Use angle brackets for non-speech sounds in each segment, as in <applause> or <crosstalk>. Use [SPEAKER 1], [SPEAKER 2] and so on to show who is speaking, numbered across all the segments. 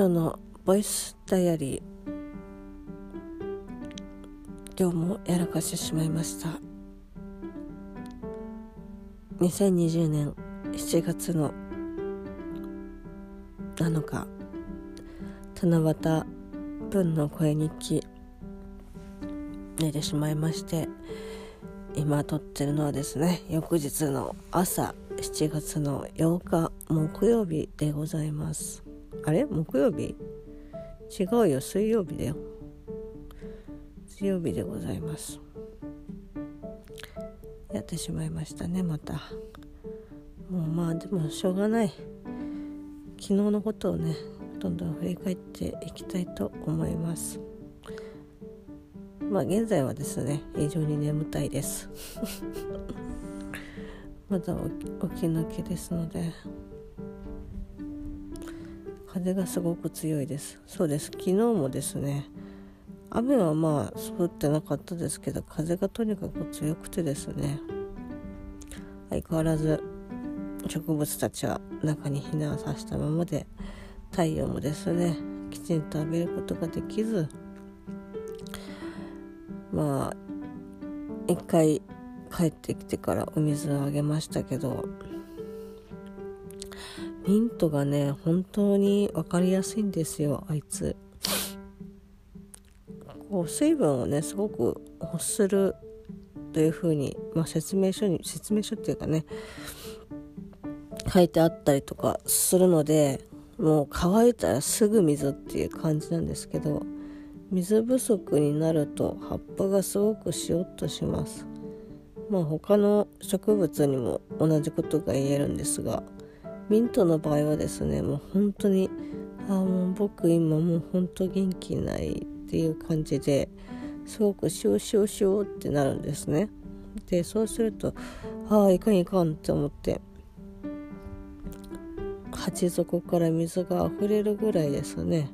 [SPEAKER 1] オのボイスダイアリー。今日もやらかしてしまいました。2020年7月の7日。七夕文の声日記。寝てしまいまして今撮ってるのはですね翌日の朝7月の8日木曜日でございます。あれ？木曜日？違うよ。水曜日だよ。水曜日でございます。やってしまいましたねまた。もうまあでもしょうがない。昨日のことをねどんどん振り返っていきたいと思います。まあ現在はですね非常に眠たいです。<laughs> まだ起き抜けですので。風がすごく強いです。そうです。昨日もですね雨はまあ降ってなかったですけど風がとにかく強くてですね相変わらず植物たちは中に避難させたままで太陽もですねきちんと浴びることができずまあ一回帰ってきてからお水をあげましたけどミントがね本当に分かりやすいんですよあいつ。こう水分をねすごく欲するというふうに、まあ、説明書に説明書っていうかね書いてあったりとかするのでもう乾いたらすぐ水っていう感じなんですけど水不足になると葉っぱがすごくしおっとします。まあ他の植物にも同じことが言えるんですがミントの場合はですねもう本当にあもう僕今もう本当元気ないっていう感じですごくシューシューシュってなるんですね。でそうするとああいかんいかんって思って鉢底から水が溢れるぐらいですね。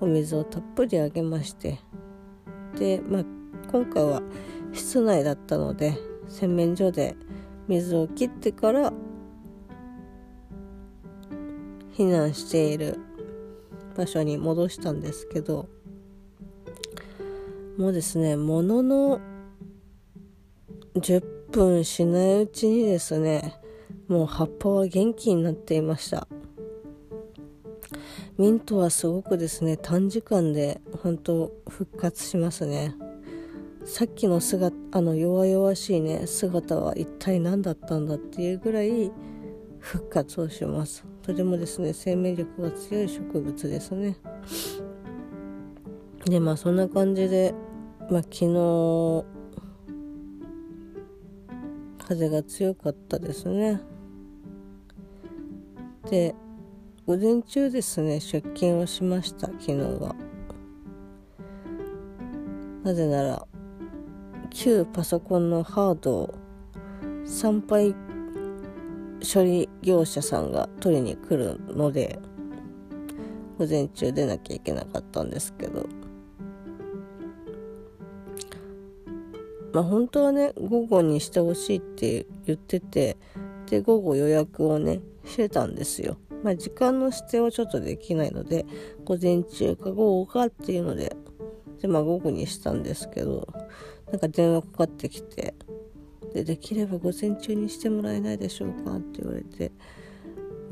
[SPEAKER 1] お水をたっぷりあげまして。でまあ今回は室内だったので洗面所で水を切ってから避難している場所に戻したんですけどもうですねものの10分しないうちにですねもう葉っぱは元気になっていました。ミントはすごくですね短時間で本当復活しますね。さっきの姿あの弱々しいね姿は一体何だったんだっていうぐらい復活をします。とてもですね生命力が強い植物ですね。でまあそんな感じで、まあ、昨日風が強かったですね。で午前中ですね出勤をしました昨日は。なぜなら旧パソコンのハードを参拝処理業者さんが取りに来るので午前中出なきゃいけなかったんですけど。まあ本当はね午後にしてほしいって言っててで午後予約をねしてたんですよ。まあ時間の指定はちょっとできないので午前中か午後かっていうのででまあ午後にしたんですけどなんか電話かかってきてでできれば午前中にしてもらえないでしょうかって言われて。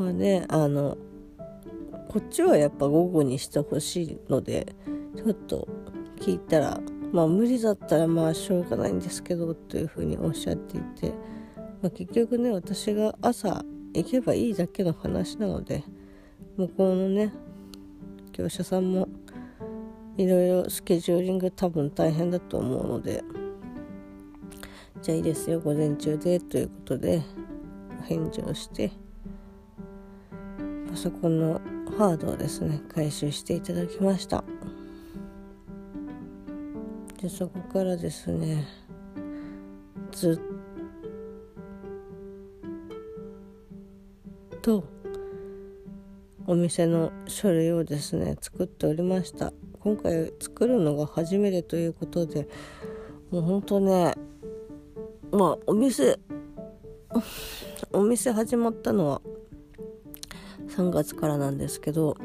[SPEAKER 1] まあねあのこっちはやっぱ午後にしてほしいのでちょっと聞いたらまあ無理だったらまあしょうがないんですけどというふうにおっしゃっていて、まあ、結局ね私が朝行けばいいだけの話なので向こうのね業者さんもいろいろスケジューリング多分大変だと思うのでじゃあいいですよ午前中でということで返事をしてパソコンのハードをですね回収していただきました。でそこからですねずっとお店の書類をですね作っておりました。今回作るのが初めてということでもうほんとねまあお店 <laughs> お店始まったのは3月からなんですけど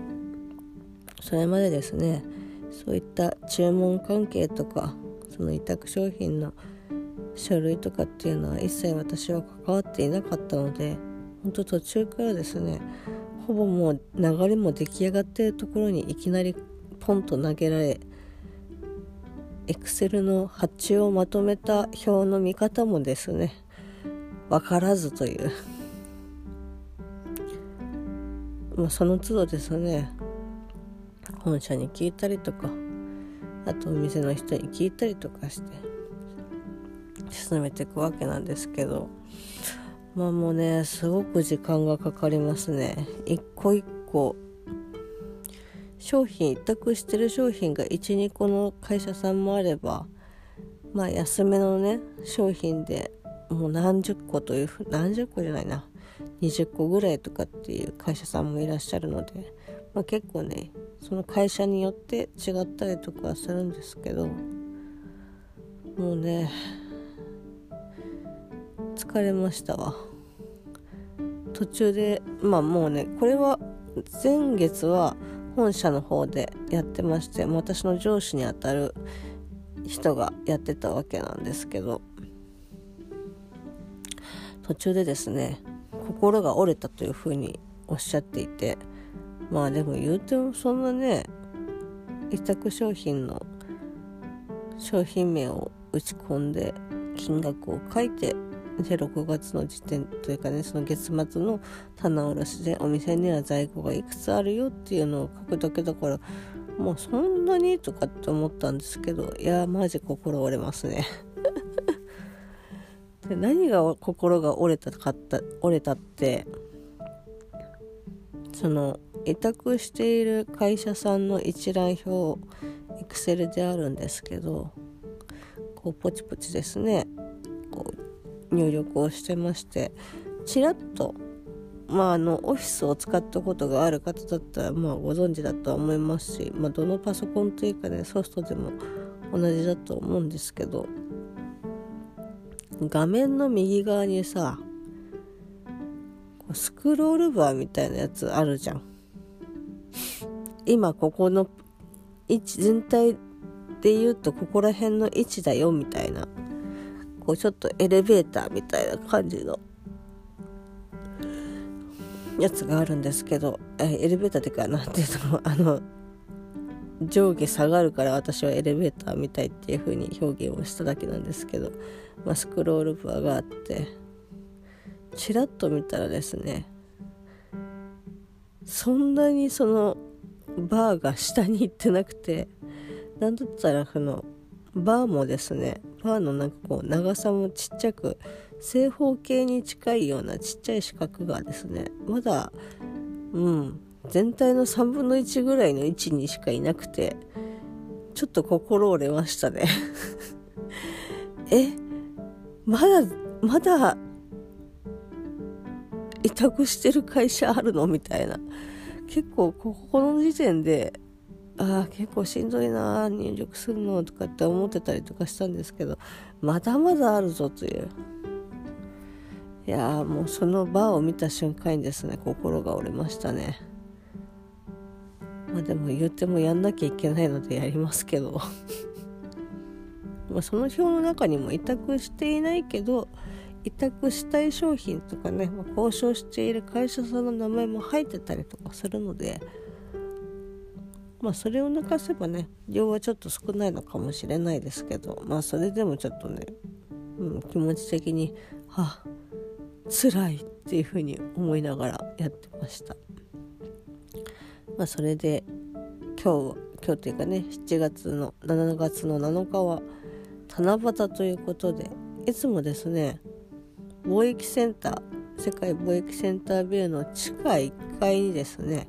[SPEAKER 1] それまでですねそういった注文関係とかその委託商品の書類とかっていうのは一切私は関わっていなかったのでほんと途中からですねほぼもう流れも出来上がってるところにいきなりポンと投げられエクセルの発注をまとめた表の見方もですね分からずという。まあその都度ですね本社に聞いたりとかあとお店の人に聞いたりとかして進めていくわけなんですけどまあもうねすごく時間がかかりますね。一個一個商品委託してる商品が12個の会社さんもあればまあ安めのね商品でもう何十個というふ何十個じゃないな20個ぐらいとかっていう会社さんもいらっしゃるので、まあ、結構ねその会社によって違ったりとかするんですけどもうね疲れましたわ。途中でまあもうねこれは前月は本社の方でやってまして私の上司にあたる人がやってたわけなんですけど途中でですね心が折れたというふうにおっしゃっていてまあでも言うてもそんなね委託商品の商品名を打ち込んで金額を書いてで6月の時点というかねその月末の棚卸しでお店には在庫がいくつあるよっていうのを書くだけだからもうそんなにとかって思ったんですけどいやマジ心折れますね。<laughs> で何が心が折れたかった折れたってその委託している会社さんの一覧表エクセルであるんですけどこうポチポチですね。入力をしてましてちらっとまああのオフィスを使ったことがある方だったらまあご存知だとは思いますし、まあ、どのパソコンというかねソフトでも同じだと思うんですけど画面の右側にさスクロールバーみたいなやつあるじゃん。今ここの位置全体で言うとここら辺の位置だよみたいな。こうちょっとエレベーターみたいな感じのやつがあるんですけどえエレベーターっていうかなんていうのあの上下下がるから私はエレベーターみたいっていう風に表現をしただけなんですけど、まあ、スクロールバーがあってちらっと見たらですねそんなにそのバーが下に行ってなくてなんだったらそのバーもですねバーのなんかこう長さもちっちゃく正方形に近いようなちっちゃい四角がですねまだうん全体の3分の1ぐらいの位置にしかいなくてちょっと心折れましたね。<laughs> えまだまだ委託してる会社あるの？みたいな。結構ここの時点であ結構しんどいな入力するのとかって思ってたりとかしたんですけどまだまだあるぞという。いやもうそのバーを見た瞬間にですね心が折れましたね。まあでも言ってもやんなきゃいけないのでやりますけど。<laughs> まその表の中にも委託していないけど委託したい商品とかね、まあ、交渉している会社さんの名前も入ってたりとかするのでまあそれを抜かせばね量はちょっと少ないのかもしれないですけどまあそれでもちょっとね、うん、気持ち的にはあ辛いっていうふうに思いながらやってました。まあ、それで今日今日というかね7月の7月の7日は七夕ということでいつもですね貿易センター世界貿易センタービルの地下1階にですね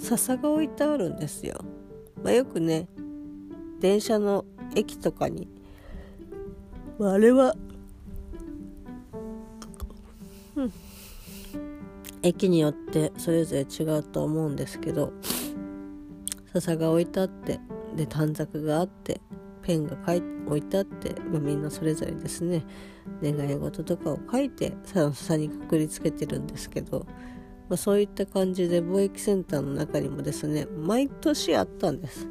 [SPEAKER 1] 笹が置いてあるんですよ、まあ、よくね電車の駅とかに、まあ、あれはうん。駅によってそれぞれ違うと思うんですけど笹が置いてあってで短冊があってペンが書い置いてあって、まあ、みんなそれぞれですね。願い事とかを書いて笹にくくりつけてるんですけどまあ、そういった感じで貿易センターの中にもですね毎年あったんです。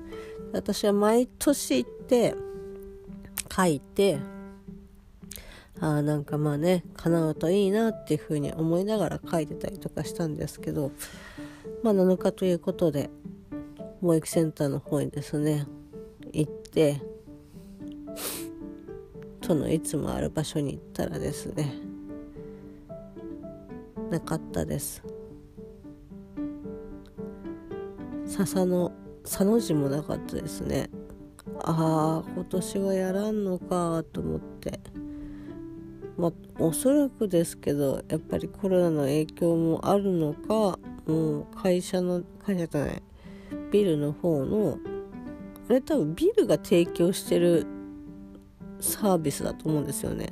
[SPEAKER 1] 私は毎年行って書いてあなんかまあね叶うといいなっていうふうに思いながら書いてたりとかしたんですけどまあ7日ということで貿易センターの方にですね行ってそのいつもある場所に行ったらですねなかったです。笹の佐の字もなかったですね。ああ今年はやらんのかと思って。まあおそらくですけどやっぱりコロナの影響もあるのかもう会社の会社じゃないビルの方のあれ多分ビルが提供してるサービスだと思うんですよね、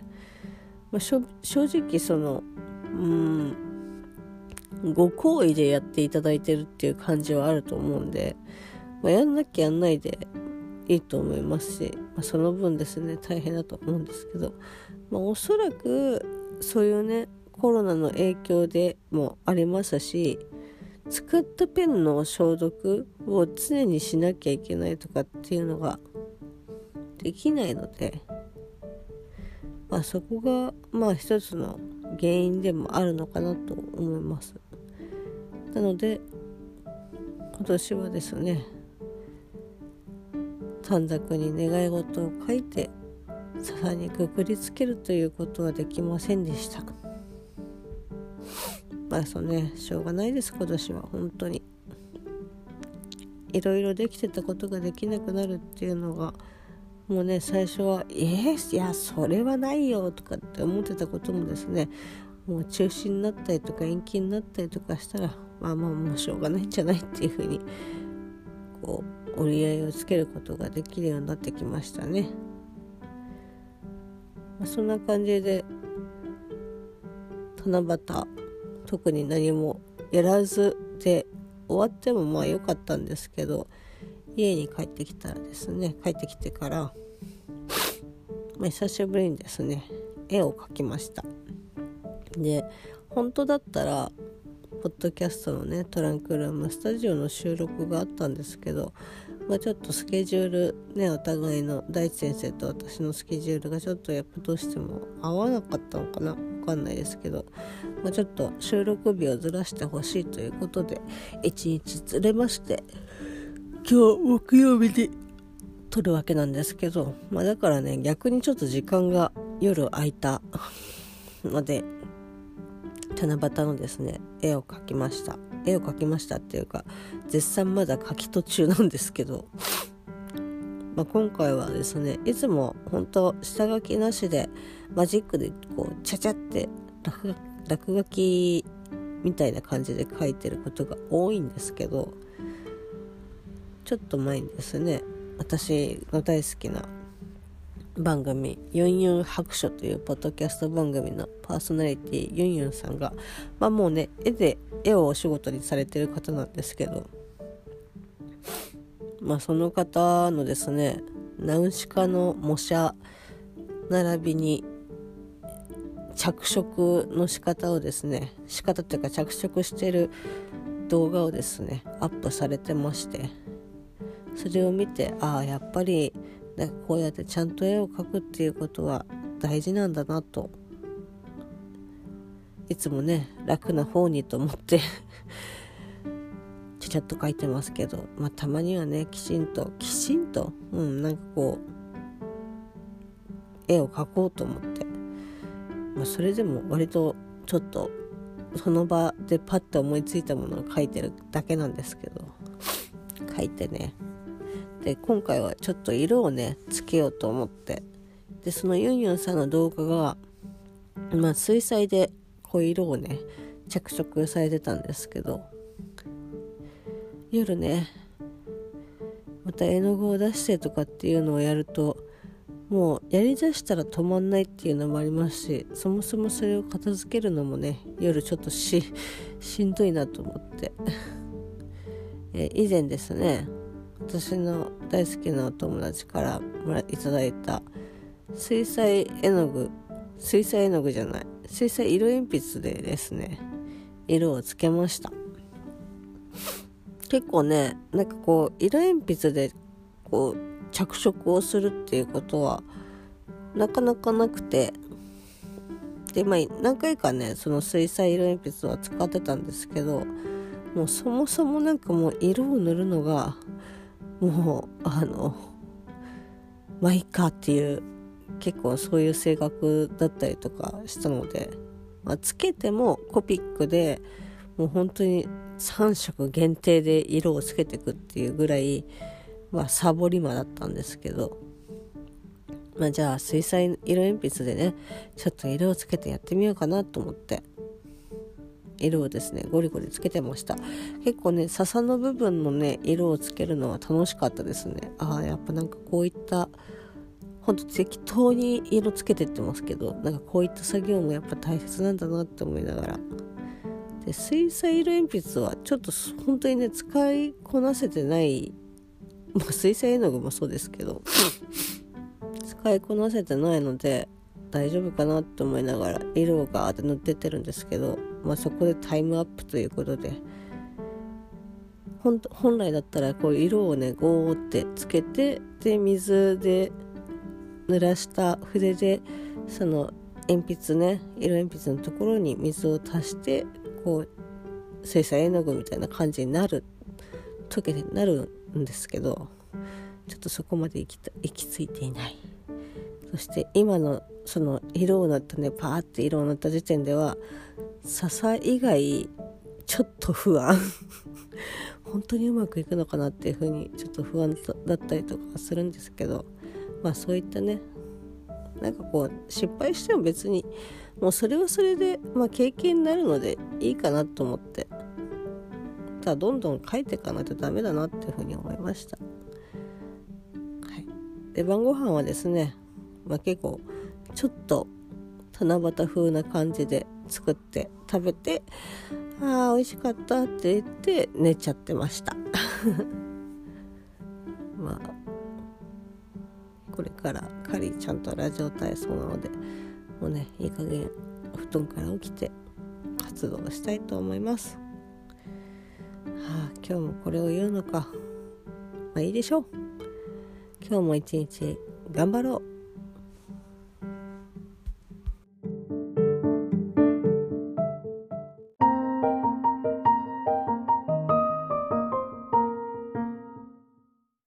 [SPEAKER 1] まあ、正直そのうんご好意でやっていただいてるっていう感じはあると思うんで、まあ、やんなきゃやんないでいいと思いますし、まあ、その分ですね大変だと思うんですけど、まあ、おそらくそういうねコロナの影響でもありますし使ったペンの消毒を常にしなきゃいけないとかっていうのができないので、まあ、そこがまあ一つの原因でもあるのかなと思います。なので今年はですね短冊に願い事を書いて笹にくくりつけるということはできませんでした。まあそうねしょうがないです今年は本当に。いろいろできてたことができなくなるっていうのがもうね最初は「えー、いやそれはないよ」とかって思ってたこともですねもう中止になったりとか延期になったりとかしたらまあまあもうしょうがないんじゃないっていうふうにこう折り合いをつけることができるようになってきましたね。まあ、そんな感じで七夕特に何もやらずで終わってもまあ良かったんですけど家に帰ってきたらですね帰ってきてから、まあ、久しぶりにですね絵を描きましたで本当だったらポッドキャストのねトランクルームスタジオの収録があったんですけど、まあ、ちょっとスケジュールねお互いの大地先生と私のスケジュールがちょっとやっぱどうしても合わなかったのかな分かんないですけど、まあ、ちょっと収録日をずらしてほしいということで1日ずれまして今日木曜日に撮るわけなんですけど、まあ、だからね逆にちょっと時間が夜空いたので七夕のですね絵を描きました。絵を描きましたっていうか絶賛まだ描き途中なんですけど、まあ、今回はですねいつも本当下書きなしでマジックでこうちゃちゃって落書きみたいな感じで描いてることが多いんですけどちょっと前にですね私の大好きな番組ユンユン白書というポッドキャスト番組のパーソナリティユンユンさんがまあもうね絵で絵をお仕事にされてる方なんですけどまあその方のですねナウシカの模写並びに着色の仕方をですね仕方というか着色してる動画をですねアップされてましてそれを見てああやっぱりこうやってちゃんと絵を描くっていうことは大事なんだなと。いつもね楽な方にと思って。<laughs> ちゃちゃっと描いてますけど、まあ、たまにはねきちんときちんとうんなんかこう絵を描こうと思って、まあ、それでも割とちょっとその場でパッと思いついたものを描いてるだけなんですけど。<laughs> 描いてねで今回はちょっと色をねつけようと思って。でそのユンユンさんの動画がまあ水彩でこう色をね着色されてたんですけど夜ねまた絵の具を出してとかっていうのをやるともうやりだしたら止まんないっていうのもありますしそもそもそれを片付けるのもね夜ちょっとししんどいなと思って。え以前ですね私の大好きなお友達からもらいただいた水彩絵の具水彩絵の具じゃない水彩色鉛筆でですね色をつけました。結構ねなんかこう色鉛筆でこう着色をするっていうことはなかなかなくてでまあ何回かねその水彩色鉛筆は使ってたんですけどもうそもそもなんかもう色を塗るのがもうあのまあいいかっていう結構そういう性格だったりとかしたので、まあ、つけてもコピックでもう本当に3色限定で色をつけていくっていうぐらい、まあ、サボり魔だったんですけど、まあ、じゃあ水彩色鉛筆でねちょっと色をつけてやってみようかなと思って。色をですねゴリゴリつけてました。結構ね笹の部分のね色をつけるのは楽しかったですね。ああやっぱなんかこういったほんと適当に色つけてってますけどなんかこういった作業もやっぱ大切なんだなって思いながら。で水彩色鉛筆はちょっと本当にね使いこなせてないまあ水彩絵の具もそうですけど使いこなせてないので大丈夫かなって思いながら色をガーって塗ってってるんですけど、まあ、そこでタイムアップということで本来だったらこう色をねゴーってつけてで水で濡らした筆でその鉛筆ね色鉛筆のところに水を足してこう水彩絵の具みたいな感じになる溶けてなるんですけどちょっとそこまで行き行き着いていない。そして今のその色を塗ったねパーって色を塗った時点では笹以外ちょっと不安。<laughs> 本当にうまくいくのかなっていう風にちょっと不安だったりとかするんですけどまあそういったねなんかこう失敗しても別にもうそれはそれで、まあ、経験になるのでいいかなと思ってただどんどん書いていかないとダメだなっていうふうに思いました、はい、で晩ご飯はですね、ま、結構ちょっと七夕風な感じで作って食べてああ美味しかったって言って寝ちゃってました。<laughs> まあこれからカリーちゃんとラジオ体操なのでもうねいい加減布団から起きて活動したいと思います。はあ今日もこれを言うのか。まあいいでしょう。今日も一日頑張ろう。